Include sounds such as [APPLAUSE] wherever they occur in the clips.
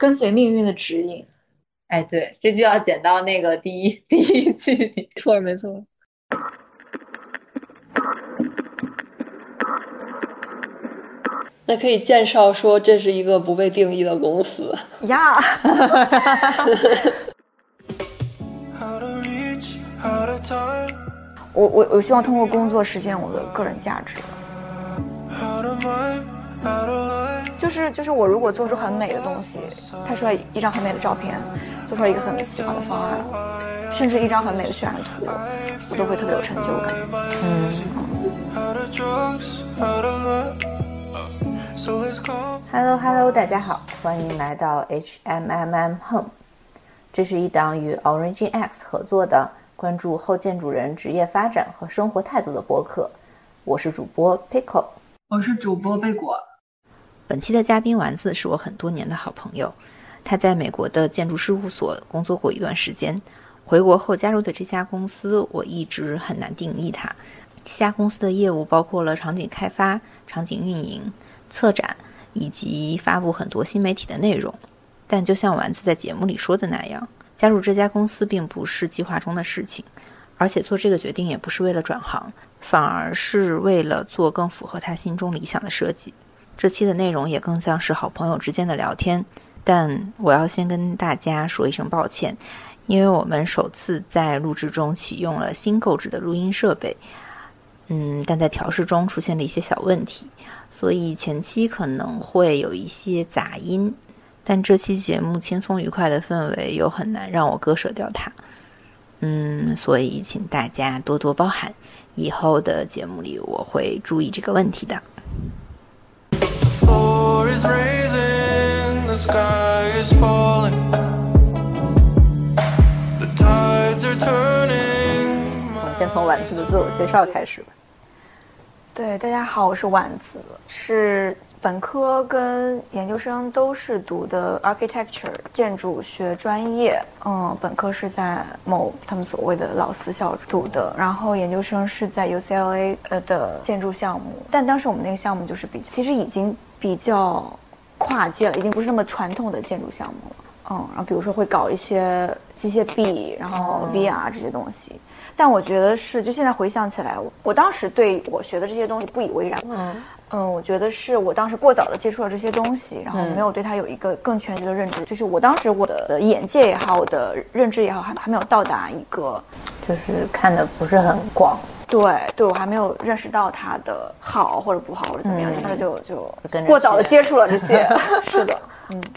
跟随命运的指引。哎，对，这就要剪到那个第一 [LAUGHS] 第一句里。错，没错。那可以介绍说，这是一个不被定义的公司呀。[LAUGHS] 我我我希望通过工作实现我的个人价值。就是就是我如果做出很美的东西，拍出来一张很美的照片，做出来一个很喜欢的方案，甚至一张很美的渲染图，我都会特别有成就感。嗯。Hello Hello，大家好，欢迎来到 HMMM Home。这是一档与 Origin X 合作的关注后建筑人职业发展和生活态度的播客。我是主播 Pickle，我是主播贝果。本期的嘉宾丸子是我很多年的好朋友，他在美国的建筑事务所工作过一段时间，回国后加入的这家公司，我一直很难定义它。这家公司的业务包括了场景开发、场景运营。策展以及发布很多新媒体的内容，但就像丸子在节目里说的那样，加入这家公司并不是计划中的事情，而且做这个决定也不是为了转行，反而是为了做更符合他心中理想的设计。这期的内容也更像是好朋友之间的聊天，但我要先跟大家说一声抱歉，因为我们首次在录制中启用了新购置的录音设备，嗯，但在调试中出现了一些小问题。所以前期可能会有一些杂音，但这期节目轻松愉快的氛围又很难让我割舍掉它。嗯，所以请大家多多包涵，以后的节目里我会注意这个问题的。我们先从丸子的自我介绍开始吧。对，大家好，我是丸子，是本科跟研究生都是读的 architecture 建筑学专业。嗯，本科是在某他们所谓的老私校读的，然后研究生是在 UCLA 呃的建筑项目。但当时我们那个项目就是比其实已经比较跨界了，已经不是那么传统的建筑项目了。嗯，然后比如说会搞一些机械臂，然后 VR 这些东西。但我觉得是，就现在回想起来，我当时对我学的这些东西不以为然。嗯嗯，我觉得是我当时过早的接触了这些东西，然后没有对它有一个更全局的认知。就是我当时我的眼界也好，我的认知也好，还还没有到达一个，就是看的不是很广。对对，我还没有认识到他的好或者不好或者怎么样，当时就就过早的接触了这些。[LAUGHS] 是的，嗯。[LAUGHS]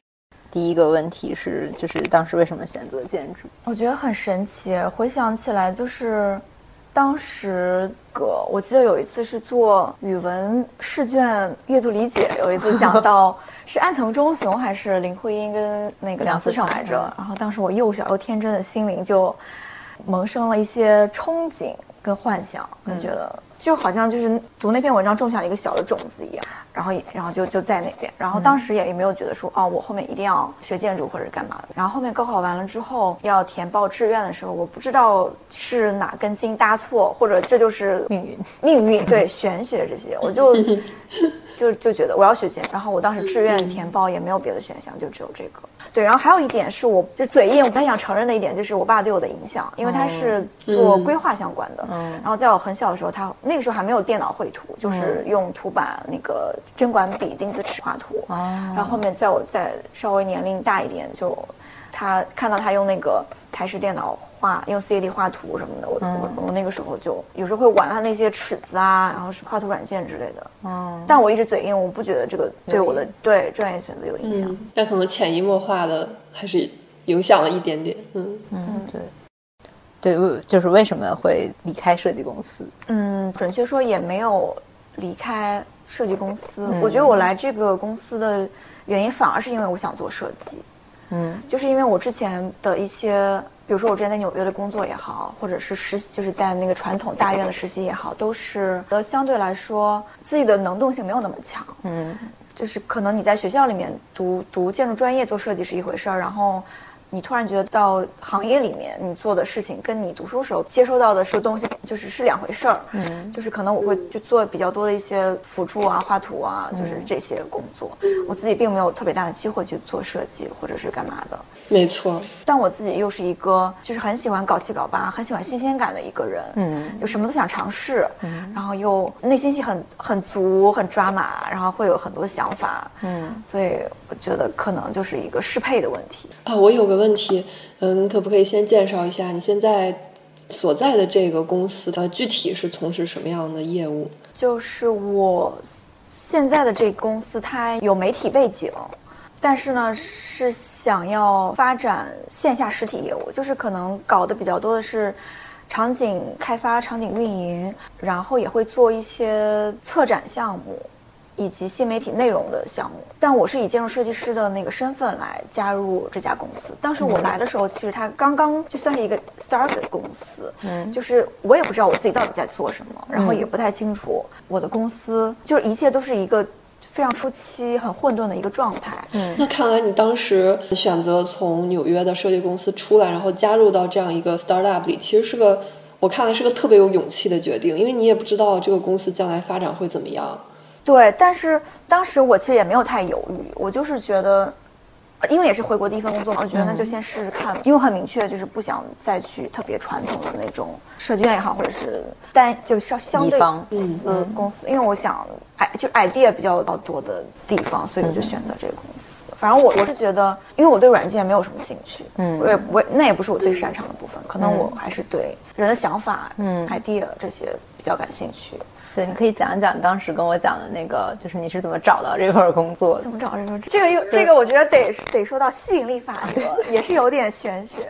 第一个问题是，就是当时为什么选择建筑？我觉得很神奇。回想起来，就是当时个，我记得有一次是做语文试卷阅读理解，有一次讲到 [LAUGHS] 是安藤忠雄还是林徽因跟那个梁思成来着。然后当时我幼小又天真的心灵就萌生了一些憧憬跟幻想，我觉得。就好像就是读那篇文章种下了一个小的种子一样，然后然后就就在那边，然后当时也也没有觉得说哦，我后面一定要学建筑或者干嘛的。然后后面高考完了之后要填报志愿的时候，我不知道是哪根筋搭错，或者这就是命运，[LAUGHS] 命运对玄学这些，我就 [LAUGHS] 就就觉得我要学建。然后我当时志愿填报也没有别的选项，就只有这个。对，然后还有一点是我就嘴硬，我不太想承认的一点，就是我爸对我的影响，因为他是做规划相关的。嗯。然后在我很小的时候，他那个时候还没有电脑绘图，就是用图板那个针管笔、钉子尺画图。哦。然后后面在我再稍微年龄大一点，就他看到他用那个。台式电脑画用 CAD 画图什么的，我我我那个时候就有时候会玩他那些尺子啊，然后是画图软件之类的。嗯，但我一直嘴硬，我不觉得这个对我的对专业选择有影响。但可能潜移默化的还是影响了一点点。嗯嗯，对对，就是为什么会离开设计公司？嗯，准确说也没有离开设计公司。我觉得我来这个公司的原因反而是因为我想做设计。嗯，就是因为我之前的一些，比如说我之前在纽约的工作也好，或者是实习，就是在那个传统大院的实习也好，都是呃相对来说自己的能动性没有那么强。嗯，就是可能你在学校里面读读建筑专业做设计是一回事儿，然后你突然觉得到行业里面，你做的事情跟你读书时候接收到的是东西，就是是两回事儿。嗯，就是可能我会去做比较多的一些辅助啊、画图啊，就是这些工作。我自己并没有特别大的机会去做设计或者是干嘛的。没错，但我自己又是一个就是很喜欢搞七搞八、很喜欢新鲜感的一个人。嗯，就什么都想尝试，嗯然后又内心戏很很足、很抓马，然后会有很多想法。嗯，所以我觉得可能就是一个适配的问题。啊，我有个问问题，嗯，你可不可以先介绍一下你现在所在的这个公司的具体是从事什么样的业务？就是我现在的这个公司，它有媒体背景，但是呢是想要发展线下实体业务，就是可能搞的比较多的是场景开发、场景运营，然后也会做一些策展项目。以及新媒体内容的项目，但我是以建筑设计师的那个身份来加入这家公司。当时我来的时候，其实它刚刚就算是一个 start 的公司，嗯，就是我也不知道我自己到底在做什么，然后也不太清楚我的公司，就是一切都是一个非常初期、很混沌的一个状态。嗯，那看来你当时选择从纽约的设计公司出来，然后加入到这样一个 startup 里，其实是个我看来是个特别有勇气的决定，因为你也不知道这个公司将来发展会怎么样。对，但是当时我其实也没有太犹豫，我就是觉得，因为也是回国第一份工作嘛，我觉得那就先试试看。因为很明确，就是不想再去特别传统的那种设计院也好，或者是单就是相对公司公司。因为我想，哎，就 idea 比较多的地方，所以我就选择这个公司。反正我我是觉得，因为我对软件没有什么兴趣，嗯，我也我那也不是我最擅长的部分，可能我还是对人的想法，嗯，idea 这些比较感兴趣。对，你可以讲一讲当时跟我讲的那个，就是你是怎么找到这份工作？怎么找这份？这个又这个，我觉得得得说到吸引力法则，也是有点玄学。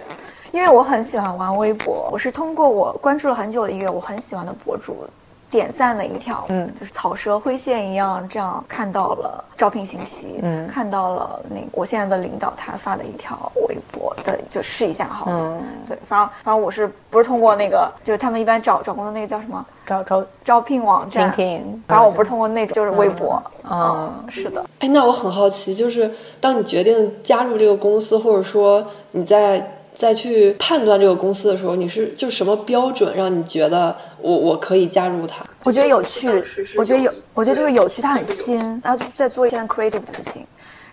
因为我很喜欢玩微博，我是通过我关注了很久的一个我很喜欢的博主。点赞了一条，嗯，就是草蛇灰线一样，这样看到了招聘信息，嗯，看到了那我现在的领导他发的一条微博的，就试一下好了，嗯，对，反正反正我是不是通过那个，就是他们一般找找工作那个叫什么？招招招聘网站，反正我不是通过那种，就是微博，嗯，是的，哎，那我很好奇，就是当你决定加入这个公司，或者说你在。再去判断这个公司的时候，你是就什么标准让你觉得我我可以加入它？我觉得有趣，我觉得有，我觉得就是有趣，它很新，然后在做一件 creative 的事情，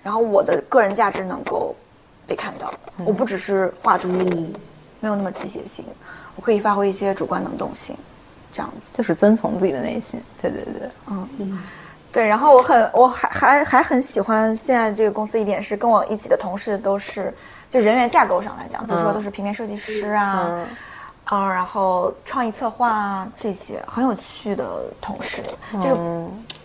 然后我的个人价值能够被看到，我不只是画图，没有那么机械性，我可以发挥一些主观能动性，这样子就是遵从自己的内心。对对对，嗯，对。然后我很我还还还很喜欢现在这个公司一点是跟我一起的同事都是。就人员架构上来讲，比如说都是平面设计师啊，啊，然后创意策划啊这些很有趣的同事，就是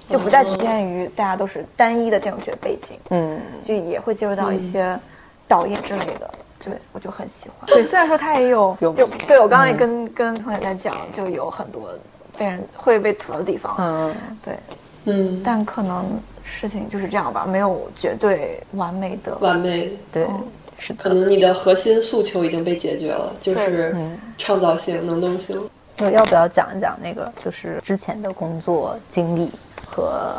就不再局限于大家都是单一的建筑学背景，嗯，就也会接触到一些导演之类的，对我就很喜欢。对，虽然说他也有就对我刚刚也跟跟同学在讲，就有很多被人会被吐槽的地方，嗯，对，嗯，但可能事情就是这样吧，没有绝对完美的完美，对。是可能你的核心诉求已经被解决了，就是创造性、能动性。对，要不要讲一讲那个，就是之前的工作经历和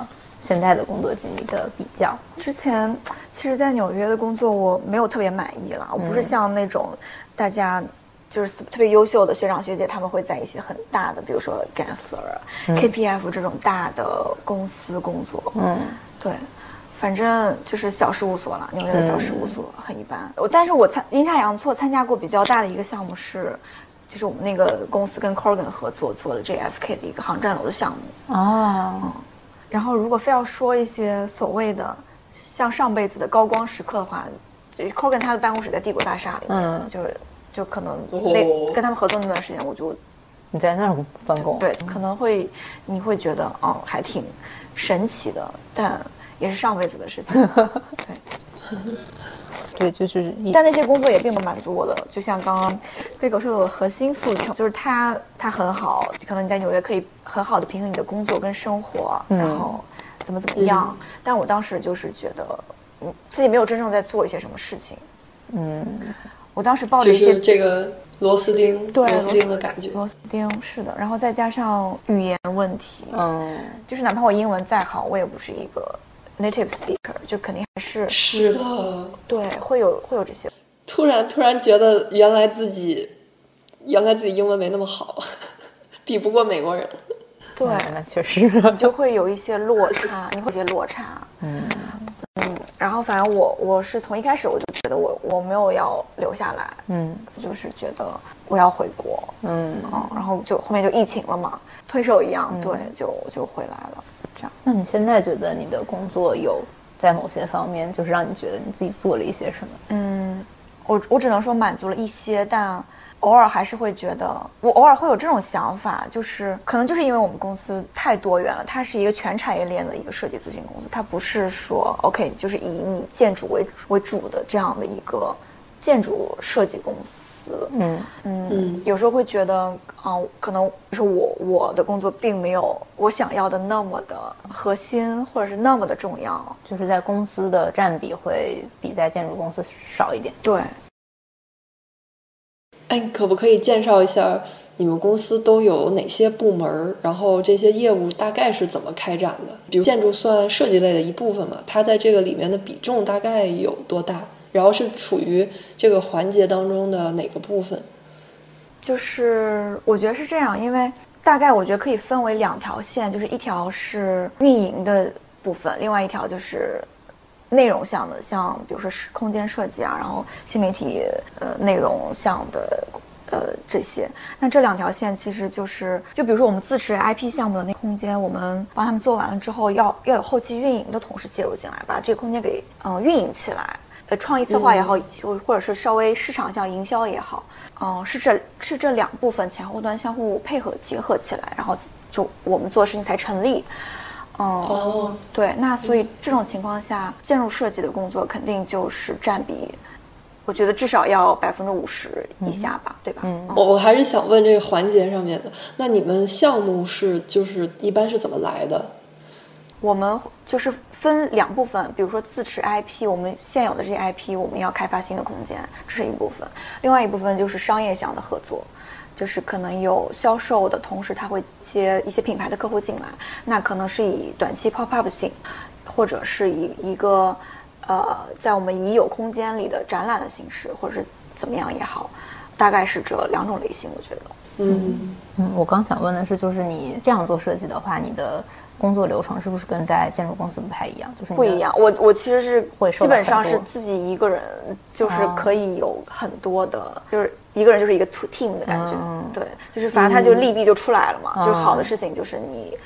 现在的工作经历的比较？之前其实，在纽约的工作我没有特别满意了。我不是像那种大家就是特别优秀的学长学姐，他们会在一些很大的，比如说 Gensler、KPF 这种大的公司工作。嗯，对。反正就是小事务所了，纽约的小事务所很一般。我但是我参阴差阳错参加过比较大的一个项目是，就是我们那个公司跟 Corgan 合作做的 JFK 的一个航站楼的项目。哦。嗯。然后如果非要说一些所谓的像上辈子的高光时刻的话，就是 Corgan 他的办公室在帝国大厦里面，就是就可能那跟他们合作那段时间，我就你在那儿办公。对，可能会你会觉得哦还挺神奇的，但。也是上辈子的事情，[LAUGHS] 对，对，就是，但那些工作也并不满足我的。就像刚刚飞狗说的，我核心诉求就是它它很好，可能你在纽约可以很好的平衡你的工作跟生活，然后怎么怎么样。但我当时就是觉得，嗯，自己没有真正在做一些什么事情。嗯，我当时抱着一些这个螺丝钉，对螺丝钉的感觉，螺丝钉是的。然后再加上语言问题，嗯，就是哪怕我英文再好，我也不是一个。Native speaker 就肯定还是是的，对，会有会有这些。突然突然觉得原来自己原来自己英文没那么好，[LAUGHS] 比不过美国人。对，那确实你就会有一些落差，你会有一些落差。嗯嗯，然后反正我我是从一开始我就觉得我我没有要留下来，嗯就是觉得我要回国，嗯。嗯，然后就后面就疫情了嘛，推手一样，对，就就回来了，这样。那你现在觉得你的工作有在某些方面，就是让你觉得你自己做了一些什么？嗯，我我只能说满足了一些，但偶尔还是会觉得，我偶尔会有这种想法，就是可能就是因为我们公司太多元了，它是一个全产业链的一个设计咨询公司，它不是说 OK 就是以你建筑为为主的这样的一个建筑设计公司。嗯嗯嗯有时候会觉得，啊、可能就是我我的工作并没有我想要的那么的核心，或者是那么的重要。就是在公司的占比会比在建筑公司少一点。对，哎，可不可以介绍一下你们公司都有哪些部门？然后这些业务大概是怎么开展的？比如建筑算设计类的一部分嘛，它在这个里面的比重大概有多大？然后是处于这个环节当中的哪个部分？就是我觉得是这样，因为大概我觉得可以分为两条线，就是一条是运营的部分，另外一条就是内容项的，像比如说是空间设计啊，然后新媒体呃内容项的呃这些。那这两条线其实就是，就比如说我们自持 IP 项目的那空间，我们帮他们做完了之后，要要有后期运营的同事介入进来，把这个空间给嗯、呃运营起来。呃，创意策划也好，就或者是稍微市场向营销也好，嗯、是这是这两部分前后端相互配合结合起来，然后就我们做事情才成立。嗯，哦，对，那所以这种情况下，建筑设计的工作肯定就是占比，我觉得至少要百分之五十以下吧，对吧？嗯。我我还是想问这个环节上面的，那你们项目是就是一般是怎么来的？我们就是分两部分，比如说自持 IP，我们现有的这些 IP，我们要开发新的空间，这是一部分；另外一部分就是商业项的合作，就是可能有销售的同时，他会接一些品牌的客户进来，那可能是以短期 pop up 性，或者是以一个呃在我们已有空间里的展览的形式，或者是怎么样也好，大概是这两种类型，我觉得。嗯，嗯，我刚想问的是，就是你这样做设计的话，你的工作流程是不是跟在建筑公司不太一样？就是不一样，我我其实是会基本上是自己一个人，就是哦可以有很多的，就是一个人就是一个 team 的感觉，嗯对，就是反正他就利弊就出来了嘛，嗯就是好的事情就是你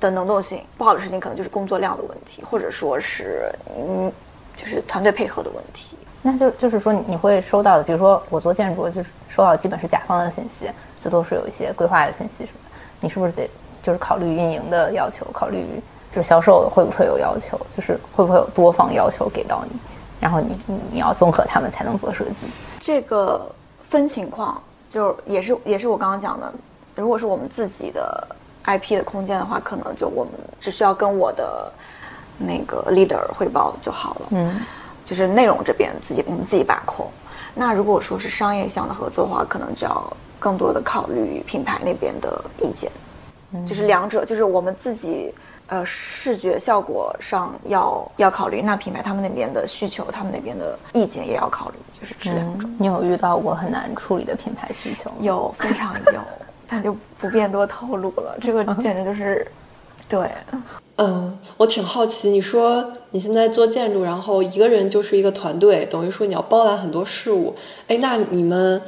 的能动性，不好的事情可能就是工作量的问题，或者说是嗯，就是团队配合的问题。那就就是说，你你会收到的，比如说我做建筑，就是收到基本是甲方的信息，最多是有一些规划的信息什么的。你是不是得就是考虑运营的要求，考虑就是销售会不会有要求，就是会不会有多方要求给到你，然后你你你要综合他们才能做设计。这个分情况，就也是也是我刚刚讲的，如果是我们自己的 IP 的空间的话，可能就我们只需要跟我的那个 leader 汇报就好了。嗯，就是内容这边自己我们自己把控。那如果说是商业项的合作的话，可能就要更多的考虑品牌那边的意见，嗯就是两者，就是我们自己呃视觉效果上要要考虑，那品牌他们那边的需求，他们那边的意见也要考虑，就是这两种。你有遇到过很难处理的品牌需求吗？有非常有，[LAUGHS] 但就不便多透露了。这个简直就是，对，嗯，我挺好奇，你说你现在做建筑，然后一个人就是一个团队，等于说你要包揽很多事务。哎，那你们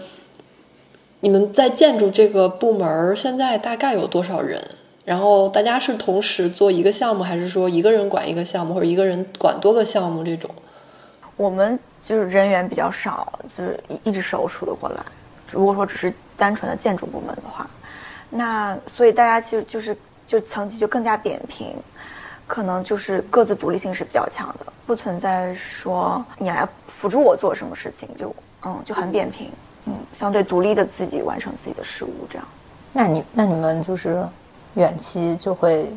你们在建筑这个部门现在大概有多少人？然后大家是同时做一个项目，还是说一个人管一个项目，或者一个人管多个项目这种？我们就是人员比较少，就是一一只手数得过来。如果说只是单纯的建筑部门的话，那所以大家其实就是就层级就更加扁平，可能就是各自独立性是比较强的，不存在说你来辅助我做什么事情，就嗯就很扁平，嗯，相对独立的自己完成自己的事务这样。那你那你们就是远期就会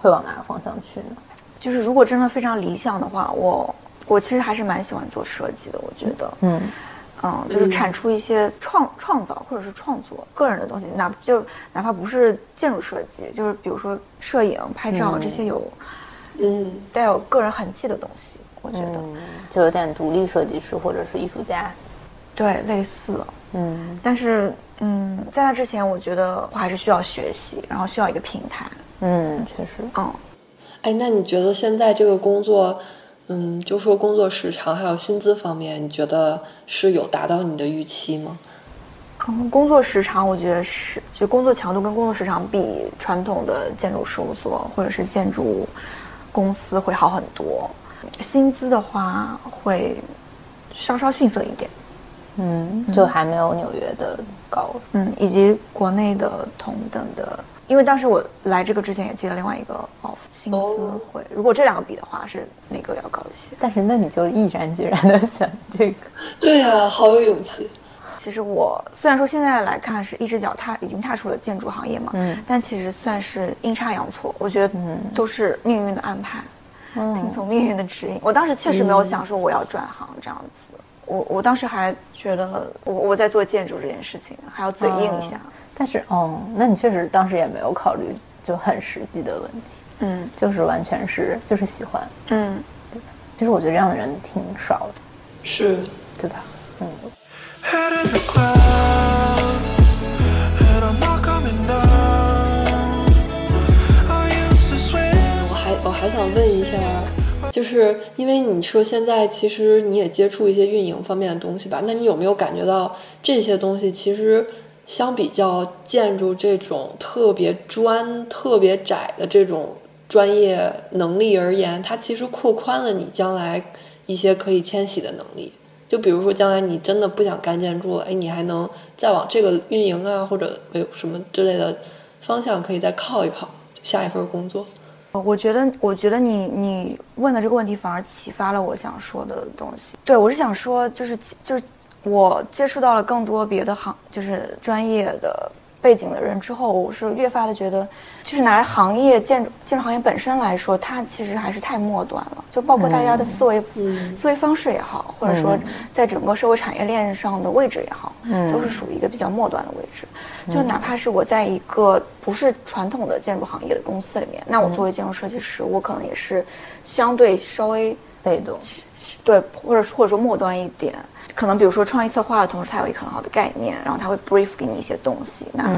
会往哪个方向去呢？就是如果真的非常理想的话，我我其实还是蛮喜欢做设计的，我觉得，嗯嗯，就是产出一些创创造或者是创作个人的东西，哪就哪怕不是建筑设计，就是比如说摄影、拍照、这些有嗯带有个人痕迹的东西，我觉得，就有点独立设计师或者是艺术家。对，类似。嗯但是，嗯，在那之前，我觉得我还是需要学习，然后需要一个平台。嗯，确实。嗯，哎，那你觉得现在这个工作，嗯，就说工作时长还有薪资方面，你觉得是有达到你的预期吗？嗯，工作时长我觉得是，就工作强度跟工作时长比传统的建筑事务所或者是建筑公司会好很多。薪资的话会稍稍逊色一点，嗯，就还没有纽约的高。嗯，以及国内的同等的，因为当时我来这个之前也接了另外一个 offer，薪资哦会，如果这两个比的话，是哪个要高一些？但是那你就毅然决然的选这个。[LAUGHS] 对呀、好有勇气。其实我虽然说现在来看是一只脚踏已经踏出了建筑行业嘛，嗯但其实算是阴差阳错，我觉得都是命运的安排，嗯听从命运的指引。我当时确实没有想说我要转行这样子，我我当时还觉得我我在做建筑这件事情，还要嘴硬一下。但是哦，那你确实当时也没有考虑就很实际的问题，嗯就是完全是就是喜欢。嗯，对其实我觉得这样的人挺少的，是，对吧？嗯，就是因为你说现在其实你也接触一些运营方面的东西吧？那你有没有感觉到这些东西其实相比较建筑这种特别专、特别窄的这种专业能力而言，它其实扩宽了你将来一些可以迁徙的能力。就比如说，将来你真的不想干建筑了，哎，你还能再往这个运营啊，或者有什么之类的方向可以再靠一靠，下一份工作。我觉得，我觉得你你问的这个问题反而启发了我想说的东西。对我是想说，就是就是我接触到了更多别的行，就是专业的背景的人之后，我是越发的觉得，就是拿行业建筑建筑行业本身来说，它其实还是太末端了。就包括大家的思维、思维方式也好，或者说在整个社会产业链上的位置也好，都是属于一个比较末端的位置。就哪怕是我在一个不是传统的建筑行业的公司里面，那我作为建筑设计师，我可能也是相对稍微被动。对，或者或者说末端一点。可能比如说创意策划的同时，他有一个很好的概念，然后他会 brief 给你一些东西，那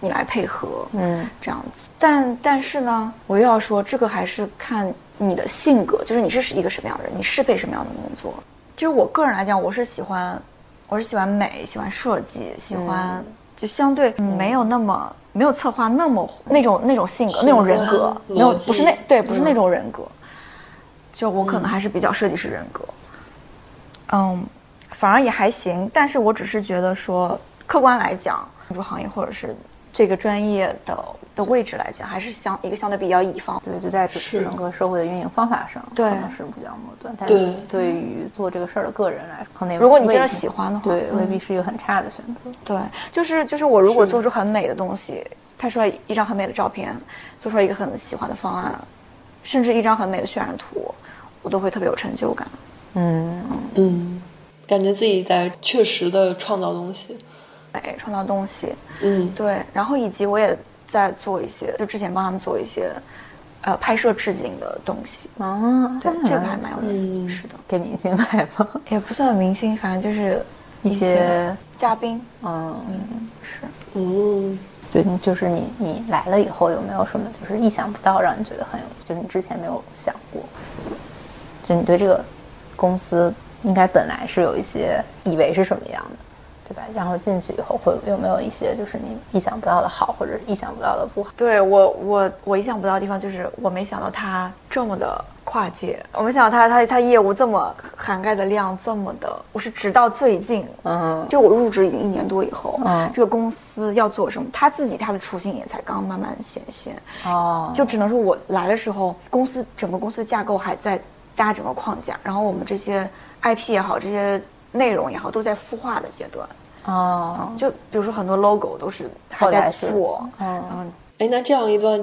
你来配合，嗯，这样子。但但是呢，我又要说，这个还是看你的性格，就是你是一个什么样的人，你适配什么样的工作。就是我个人来讲，我是喜欢，我是喜欢美，喜欢设计，喜欢、就相对没有那么没有策划那么那种那种性格那种人格，没有不是那对不是嗯那种人格。就我可能还是比较设计师人格，嗯，反而也还行。但是我只是觉得说，客观来讲，建筑行业或者是这个专业的的位置来讲，还是相一个相对比较乙方。对，就在整个社会的运营方法上，可能是比较末端。但对对于做这个事儿的个人来说，可能也如果你真的喜欢的话未必是一个很差的选择。对，就是就是我如果做出很美的东西，拍出来一张很美的照片，做出来一个很喜欢的方案，甚至一张很美的渲染图，我都会特别有成就感。嗯，嗯，感觉自己在确实的创造东西。哎创造东西，嗯，对，然后以及我也在做一些，就之前帮他们做一些，呃，拍摄置景的东西。啊，对，这个嗯还蛮有意思是的，给明星拍吗？也不算明星，反正就是一些嘉宾。嗯，是，嗯，对，就是你你来了以后有没有什么就是意想不到，让你觉得很有，就是你之前没有想过，就你对这个公司应该本来是有一些以为是什么样的，对吧？然后进去以后会有没有一些就是你意想不到的好，或者意想不到的不好？对我我我意想不到的地方就是我没想到他这么的跨界，我没想到他他他业务这么涵盖的量这么的，我是直到最近，嗯。就我入职已经一年多以后，嗯。这个公司要做什么，他自己他的雏形也才刚慢慢显现，哦，就只能说我来的时候，公司整个公司的架构还在搭整个框架，然后我们这些 IP 也好，这些内容也好，都在孵化的阶段。哦，就比如说很多 logo 都是还在做，嗯。哎，那这样一段，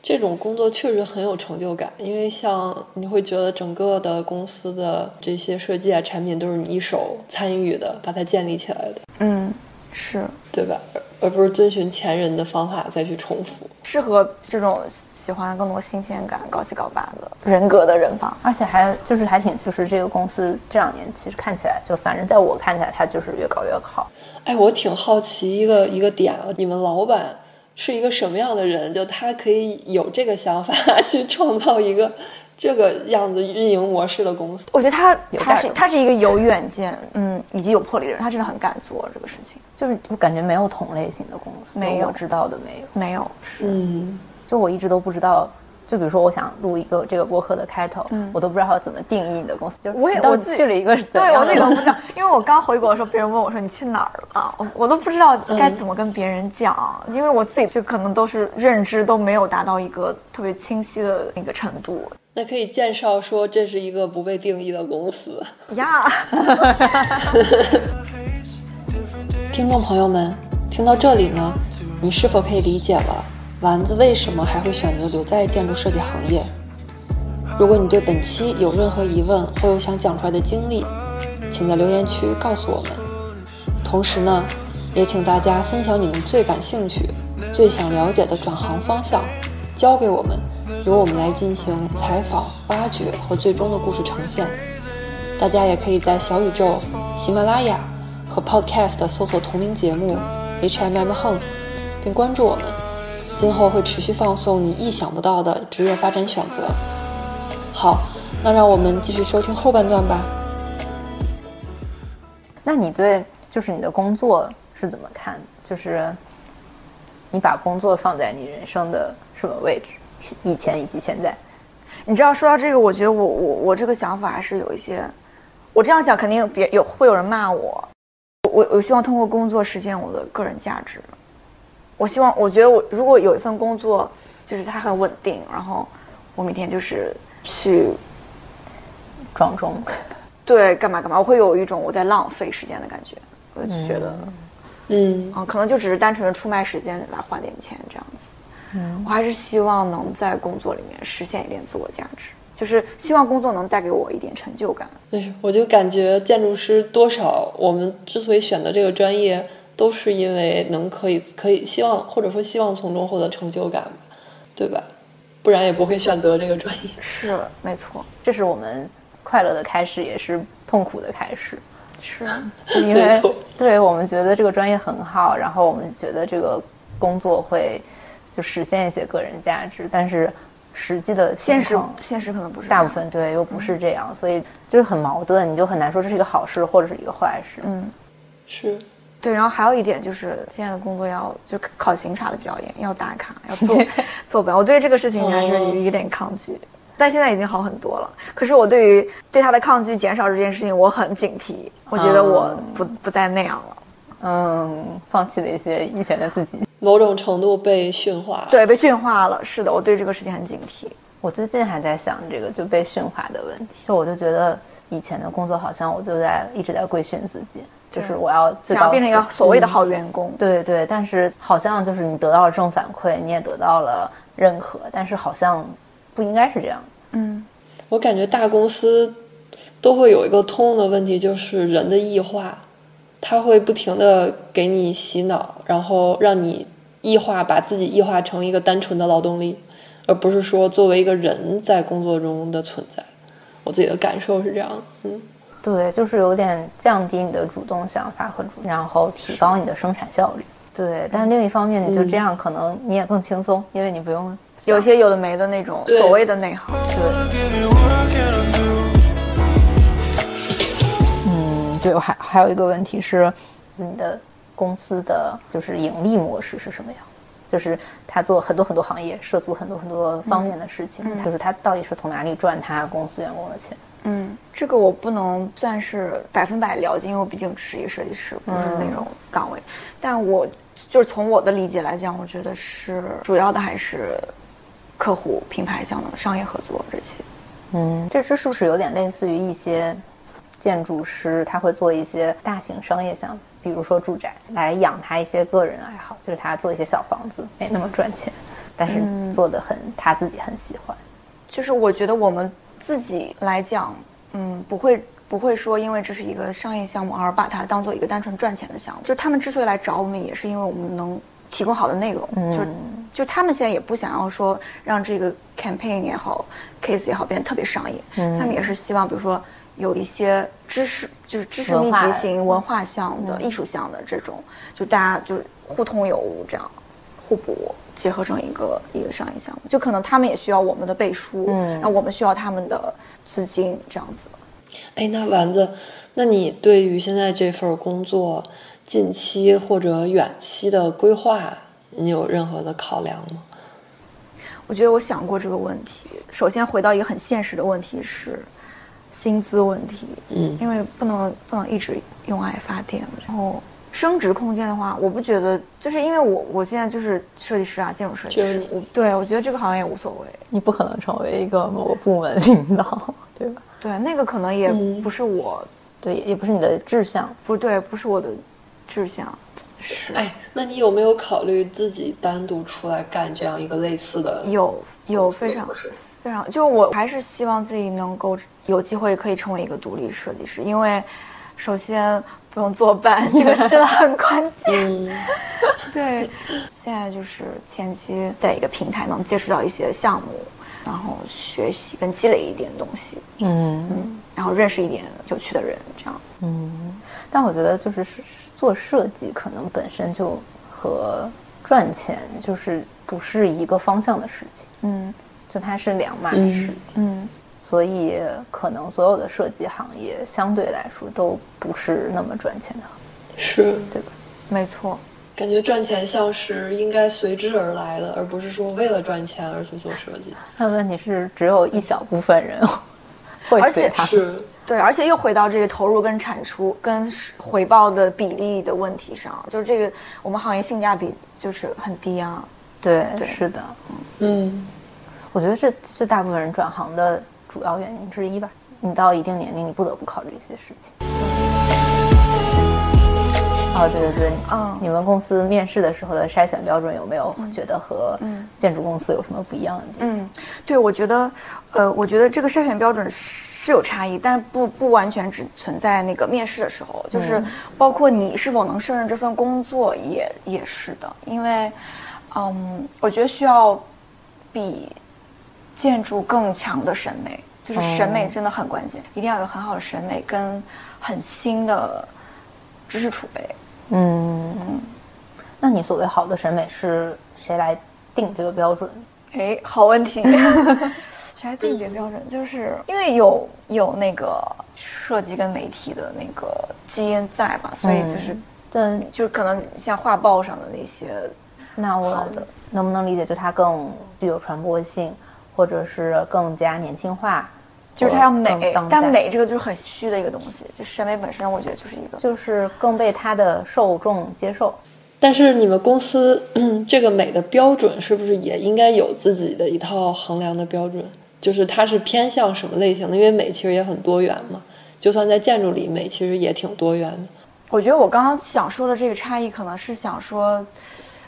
这种工作确实很有成就感，因为像你会觉得整个的公司的这些设计啊、产品都是你一手参与的，把它建立起来的，嗯，是对吧？而不是遵循前人的方法再去重复。适合这种喜欢更多新鲜感、搞七搞八的人格的人吧。而且还就是还挺，就是这个公司这两年其实看起来，就反正在我看起来，它就是越搞越好。哎，我挺好奇一个一个点啊，你们老板是一个什么样的人？就他可以有这个想法 [LAUGHS] 去创造一个这个样子运营模式的公司。我觉得他他是他是一个有远见，嗯，以及有魄力的人，他真的很敢做这个事情。就是我感觉没有同类型的公司，没有。我知道的没有。没有是，嗯，就我一直都不知道，就比如说我想录一个这个播客的开头，我都不知道要怎么定义你的公司。就是我也我自己去了一个是怎对我自己都不知道，[LAUGHS] 因为我刚回国的时候，别人问我说你去哪儿了，我我都不知道该嗯怎么跟别人讲，因为我自己就可能都是认知都没有达到一个特别清晰的那个程度那可以介绍说这是一个不被定义的公司。呀。[LAUGHS] 听众朋友们，听到这里呢，你是否可以理解了丸子为什么还会选择留在建筑设计行业？如果你对本期有任何疑问或有想讲出来的经历，请在留言区告诉我们。同时呢，也请大家分享你们最感兴趣、最想了解的转行方向，交给我们，由我们来进行采访、挖掘和最终的故事呈现。大家也可以在小宇宙、喜马拉雅和 Podcast 搜索同名节目 HMM Home，并关注我们。今后会持续放送你意想不到的职业发展选择。好，那让我们继续收听后半段吧。那你对就是你的工作是怎么看？就是你把工作放在你人生的什么位置？以前以及现在？你知道，说到这个，我觉得我我我这个想法还是有一些，我这样想肯定别有会有人骂我。我我希望通过工作实现我的个人价值。我希望，我觉得我如果有一份工作，就是它很稳定，然后我每天就是去撞钟，[LAUGHS] 对干嘛干嘛，我会有一种我在浪费时间的感觉。我就觉得，嗯嗯，可能就只是单纯的出卖时间来换点钱这样子。嗯，我还是希望能在工作里面实现一点自我价值，就是希望工作能带给我一点成就感。但是我就感觉建筑师多少，我们之所以选择这个专业，都是因为能可以可以希望或者说希望从中获得成就感吧，对吧？不然也不会选择这个专业。是，没错，这是我们快乐的开始，也是痛苦的开始。是，因为 [LAUGHS] 没错对我们觉得这个专业很好，然后我们觉得这个工作会就实现一些个人价值，但是实际的现实现实可能不是大部分对又不是这样，所以就是很矛盾，你就很难说这是一个好事或者是一个坏事。嗯，是，对。然后还有一点就是，现在的工作要就考勤查的比较严，要打卡，要做 [LAUGHS] 做表。我对这个事情还是有有点抗拒。但现在已经好很多了。可是我对于对他的抗拒减少这件事情，我很警惕。我觉得我不不再那样了。嗯，放弃了一些以前的自己。某种程度被驯化。，对，被驯化了。是的，我对这个事情很警惕。我最近还在想这个就被驯化的问题，就我就觉得以前的工作好像我就在一直在规训自己，就是我要想要变成一个所谓的好员工。对对，但是好像就是你得到了正反馈，你也得到了认可，但是好像不应该是这样。嗯，我感觉大公司都会有一个通用的问题，就是人的异化，他会不停的给你洗脑，然后让你异化，把自己异化成一个单纯的劳动力，而不是说作为一个人在工作中的存在。我自己的感受是这样，嗯，对，就是有点降低你的主动想法和主，然后提高你的生产效率。对，但另一方面，你就这样，可能你也更轻松，因为你不用有些有的没的那种所谓的内行。Do. 嗯，对，我还还有一个问题是，你的公司的就是盈利模式是什么样？就是他做很多很多行业，涉足很多很多方面的事情，就是他到底是从哪里赚他公司员工的钱？嗯，这个我不能算是百分百了解，因为我毕竟只是一个设计师，不是那种岗位。但我就是从我的理解来讲，我觉得是主要的还是客户、品牌项的商业合作这些。嗯，这这是不是有点类似于一些建筑师，他会做一些大型商业项目，比如说住宅，来养他一些个人爱好，就是他做一些小房子，没那么赚钱，但是做的很、他自己很喜欢。就是我觉得我们自己来讲，嗯，不会不不会说因为这是一个商业项目而把它当做一个单纯赚钱的项目。就他们之所以来找我们，也是因为我们能提供好的内容。就就他们现在也不想要说让这个 campaign 也好，case 也好变得特别商业。他们也是希望，比如说有一些知识，就是知识密集型、文化向的、艺术向的这种，就大家就是互通有无这样。互补结合成一个一个商业项目，就可能他们也需要我们的背书，嗯，然后我们需要他们的资金，这样子。哎，那丸子，那你对于现在这份工作近期或者远期的规划，你有任何的考量吗？我觉得我想过这个问题。首先回到一个很现实的问题是薪资问题，嗯因为不能不能一直用爱发电，然后升值空间的话，我不觉得，就是因为我我现在就是设计师啊，建筑设计师我对我觉得这个行业也无所谓。你不可能成为一个某个部门领导，[LAUGHS] 对吧？对，那个可能也嗯不是我，对，也不是你的志向。不对，不是我的志向。是，哎，那你有没有考虑自己单独出来干这样一个类似的？有有非常非常，就我还是希望自己能够有机会可以成为一个独立设计师，因为首先不用坐班，这个是真的很关键。嗯 [LAUGHS] 对，现在就是前期在一个平台能接触到一些项目，然后学习跟积累一点东西，嗯嗯，然后认识一点有趣的人，这样。嗯，但我觉得就是是做设计，可能本身就和赚钱就是不是一个方向的事情，嗯就它是两码事。嗯嗯，所以可能所有的设计行业相对来说都不是那么赚钱的，是，对吧？没错。感觉赚钱像是应该随之而来的，而不是说为了赚钱而去做设计。那问题是，只有一小部分人 [LAUGHS] 会而且。是，对，而且又回到这个投入跟产出跟回报的比例的问题上，就是这个我们行业性价比就是很低啊。对，对是的，嗯，我觉得这是大部分人转行的主要原因之一吧。你到一定年龄，你不得不考虑一些事情。哦，对对对，嗯你们公司面试的时候的筛选标准有没有觉得和建筑公司有什么不一样的地方？嗯，对，我觉得，呃，我觉得这个筛选标准是有差异，但不不完全只存在那个面试的时候，就是包括你是否能胜任这份工作也也是的，因为，嗯，我觉得需要比建筑更强的审美，就是审美真的很关键，一定要有很好的审美跟很新的知识储备。嗯，那你所谓好的审美是谁来定这个标准？哎，好问题。[LAUGHS] 谁来定这个标准？就是因为有有那个设计跟媒体的那个基因在吧，所以就是、但就是可能像画报上的那些，那我能不能理解，就它更具有传播性，或者是更加年轻化，就是它要美但美这个就是很虚的一个东西，就审美本身，我觉得就是一个。就是更被它的受众接受。但是你们公司 [CLEARS THROAT] 这个美的标准是不是也应该有自己的一套衡量的标准？就是它是偏向什么类型的？因为美其实也很多元嘛，就算在建筑里，美其实也挺多元的。我觉得我刚刚想说的这个差异，可能是想说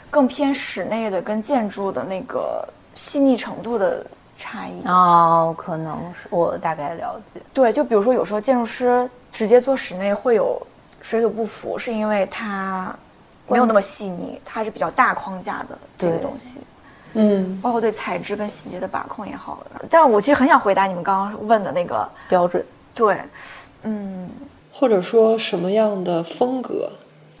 更偏室内的跟建筑的那个细腻程度的差异。哦，可能是我大概了解。对，就比如说有时候建筑师直接做室内会有水土不服，是因为它没有那么细腻，它是比较大框架的这个东西，嗯，包括对材质跟细节的把控也好。但是我其实很想回答你们刚刚问的那个，标准，对，嗯，或者说什么样的风格？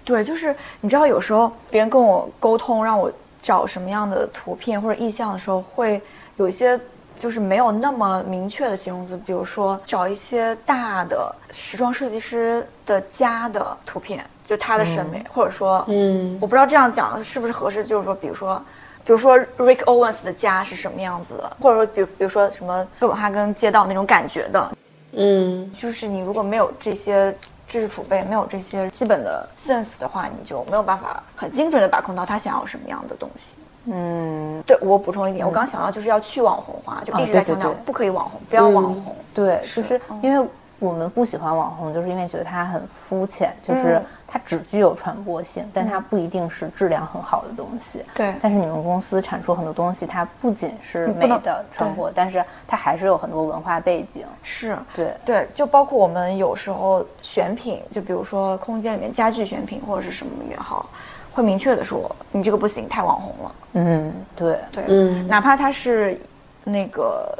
对，就是你知道，有时候别人跟我沟通，让我找什么样的图片或者意象的时候，会有一些就是没有那么明确的形容词，比如说找一些大的时装设计师的家的图片，就他的审美，或者说，嗯我不知道这样讲是不是合适，就是说，比如说。比如说 Rick Owens 的家是什么样子的，或者说，比如比如说什么哥本哈根街道那种感觉的，嗯就是你如果没有这些知识储备，没有这些基本的 sense 的话，你就没有办法很精准的把控到他想要什么样的东西。嗯，对我补充一点，我刚刚想到就是要去网红化，就一直在强调不可以网红，不要网红。对，就是因为我们不喜欢网红，就是因为觉得它很肤浅，就是嗯它只具有传播性，但它不一定是质量很好的东西。对但是你们公司产出很多东西，它不仅是美的传播，但是它还是有很多文化背景。是，对对，就包括我们有时候选品，就比如说空间里面家具选品或者是什么也好，会明确的说你这个不行，太网红了。嗯，对，对，嗯。哪怕它是那个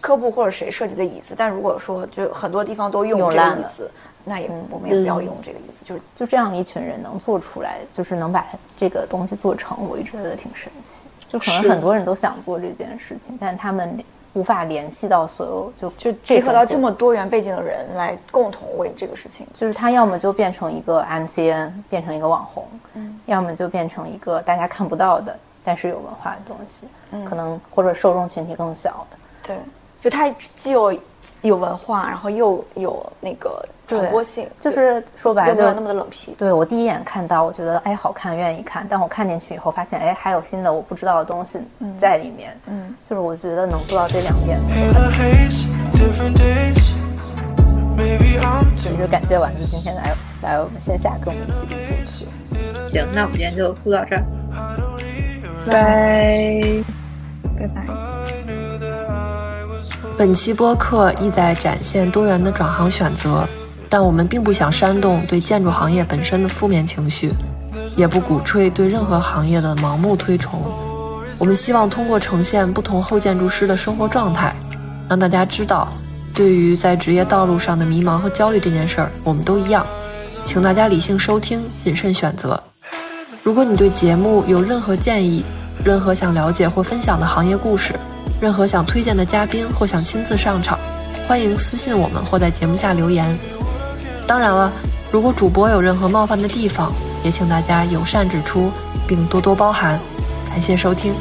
科布或者谁设计的椅子，但如果说就很多地方都用这用烂了个椅子，那也我们也不要用这个椅子，就是就这样一群人能做出来，就是能把这个东西做成，我一直觉得挺神奇。就可能很多人都想做这件事情，但他们无法联系到所有，就就这种集合到这么多元背景的人来共同为这个事情。就是他要么就变成一个 MCN，变成一个网红，嗯，要么就变成一个大家看不到的，但是有文化的东西，嗯，可能或者受众群体更小的，对，就它既有有文化，然后又有那个传播性，就是说白了就没有那么的冷僻。对我第一眼看到，我觉得哎好看，愿意看。但我看进去以后，发现哎还有新的我不知道的东西在里面。嗯，就是我觉得能做到这两点所以就感谢丸子今天来来我们线下跟我们一起录播客。[LAUGHS] 行，那我们今天就录到这儿。拜拜拜。本期播客意在展现多元的转行选择，但我们并不想煽动对建筑行业本身的负面情绪，也不鼓吹对任何行业的盲目推崇。我们希望通过呈现不同后建筑师的生活状态，让大家知道，对于在职业道路上的迷茫和焦虑这件事儿，我们都一样。请大家理性收听，谨慎选择。如果你对节目有任何建议，任何想了解或分享的行业故事，任何想推荐的嘉宾或想亲自上场，欢迎私信我们或在节目下留言。当然了，如果主播有任何冒犯的地方，也请大家友善指出，并多多包涵。感谢收听。